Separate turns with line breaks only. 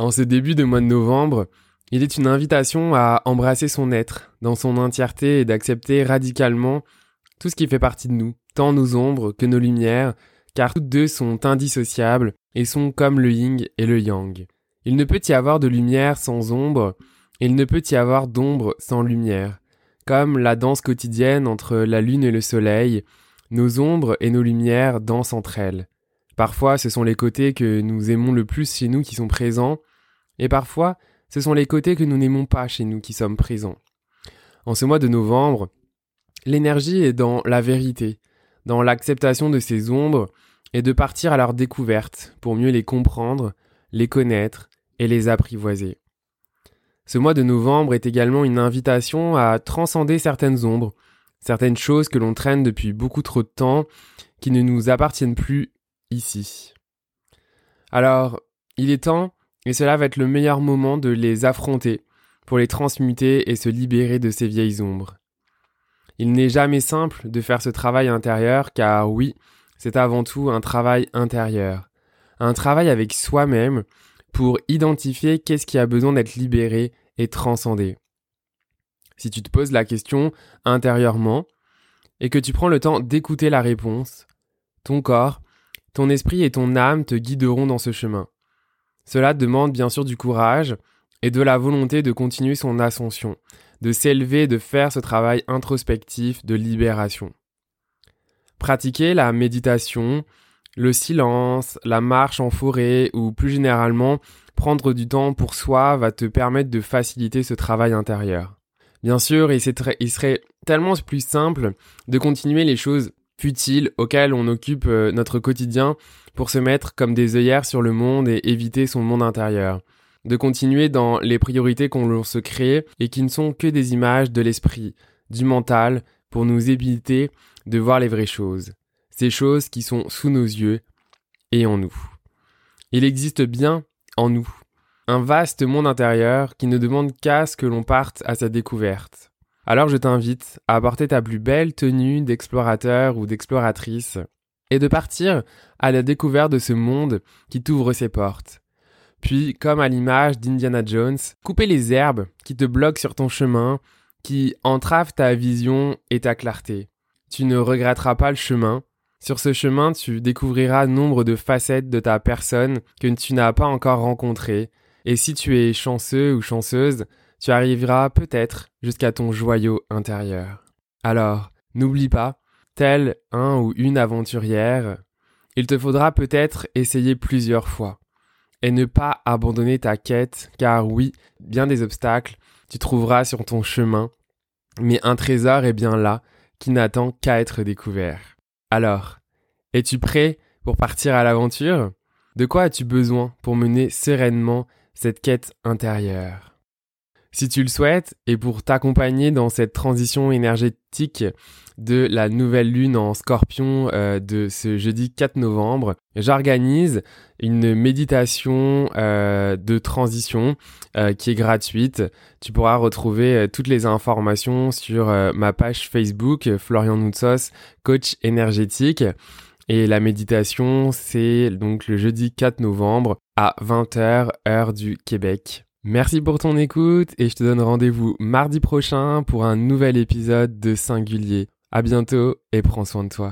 En ce début de mois de novembre, il est une invitation à embrasser son être dans son entièreté et d'accepter radicalement tout ce qui fait partie de nous, tant nos ombres que nos lumières, car toutes deux sont indissociables et sont comme le yin et le yang. Il ne peut y avoir de lumière sans ombre, il ne peut y avoir d'ombre sans lumière. Comme la danse quotidienne entre la lune et le soleil, nos ombres et nos lumières dansent entre elles. Parfois, ce sont les côtés que nous aimons le plus chez nous qui sont présents, et parfois, ce sont les côtés que nous n'aimons pas chez nous qui sommes présents. En ce mois de novembre, l'énergie est dans la vérité, dans l'acceptation de ces ombres et de partir à leur découverte pour mieux les comprendre, les connaître et les apprivoiser. Ce mois de novembre est également une invitation à transcender certaines ombres, certaines choses que l'on traîne depuis beaucoup trop de temps, qui ne nous appartiennent plus ici. Alors, il est temps et cela va être le meilleur moment de les affronter pour les transmuter et se libérer de ces vieilles ombres. Il n'est jamais simple de faire ce travail intérieur car oui, c'est avant tout un travail intérieur. Un travail avec soi-même pour identifier qu'est-ce qui a besoin d'être libéré et transcendé. Si tu te poses la question intérieurement et que tu prends le temps d'écouter la réponse, ton corps, ton esprit et ton âme te guideront dans ce chemin. Cela demande bien sûr du courage et de la volonté de continuer son ascension, de s'élever, de faire ce travail introspectif de libération. Pratiquer la méditation, le silence, la marche en forêt ou plus généralement prendre du temps pour soi va te permettre de faciliter ce travail intérieur. Bien sûr, il, serait tellement plus simple de continuer les choses futiles auxquelles on occupe euh, notre quotidien pour se mettre comme des œillères sur le monde et éviter son monde intérieur. De continuer dans les priorités qu'on se crée et qui ne sont que des images de l'esprit, du mental, pour nous éviter de voir les vraies choses. Ces choses qui sont sous nos yeux et en nous. Il existe bien en nous un vaste monde intérieur qui ne demande qu'à ce que l'on parte à sa découverte. Alors je t'invite à apporter ta plus belle tenue d'explorateur ou d'exploratrice et de partir à la découverte de ce monde qui t'ouvre ses portes. Puis, comme à l'image d'Indiana Jones, couper les herbes qui te bloquent sur ton chemin, qui entravent ta vision et ta clarté. Tu ne regretteras pas le chemin. Sur ce chemin, tu découvriras nombre de facettes de ta personne que tu n'as pas encore rencontrées. Et si tu es chanceux ou chanceuse, tu arriveras peut-être jusqu'à ton joyau intérieur. Alors, n'oublie pas, tel un ou une aventurière, il te faudra peut-être essayer plusieurs fois et ne pas abandonner ta quête, car oui, bien des obstacles, tu trouveras sur ton chemin, mais un trésor est bien là, qui n'attend qu'à être découvert. Alors, es-tu prêt pour partir à l'aventure? De quoi as-tu besoin pour mener sereinement cette quête intérieure? Si tu le souhaites, et pour t'accompagner dans cette transition énergétique de la nouvelle lune en scorpion euh, de ce jeudi 4 novembre, j'organise une méditation euh, de transition euh, qui est gratuite. Tu pourras retrouver toutes les informations sur ma page Facebook, Florian Noutsos, coach énergétique. Et la méditation, c'est donc le jeudi 4 novembre à 20h, heure du Québec. Merci pour ton écoute et je te donne rendez-vous mardi prochain pour un nouvel épisode de Singulier. À bientôt et prends soin de toi.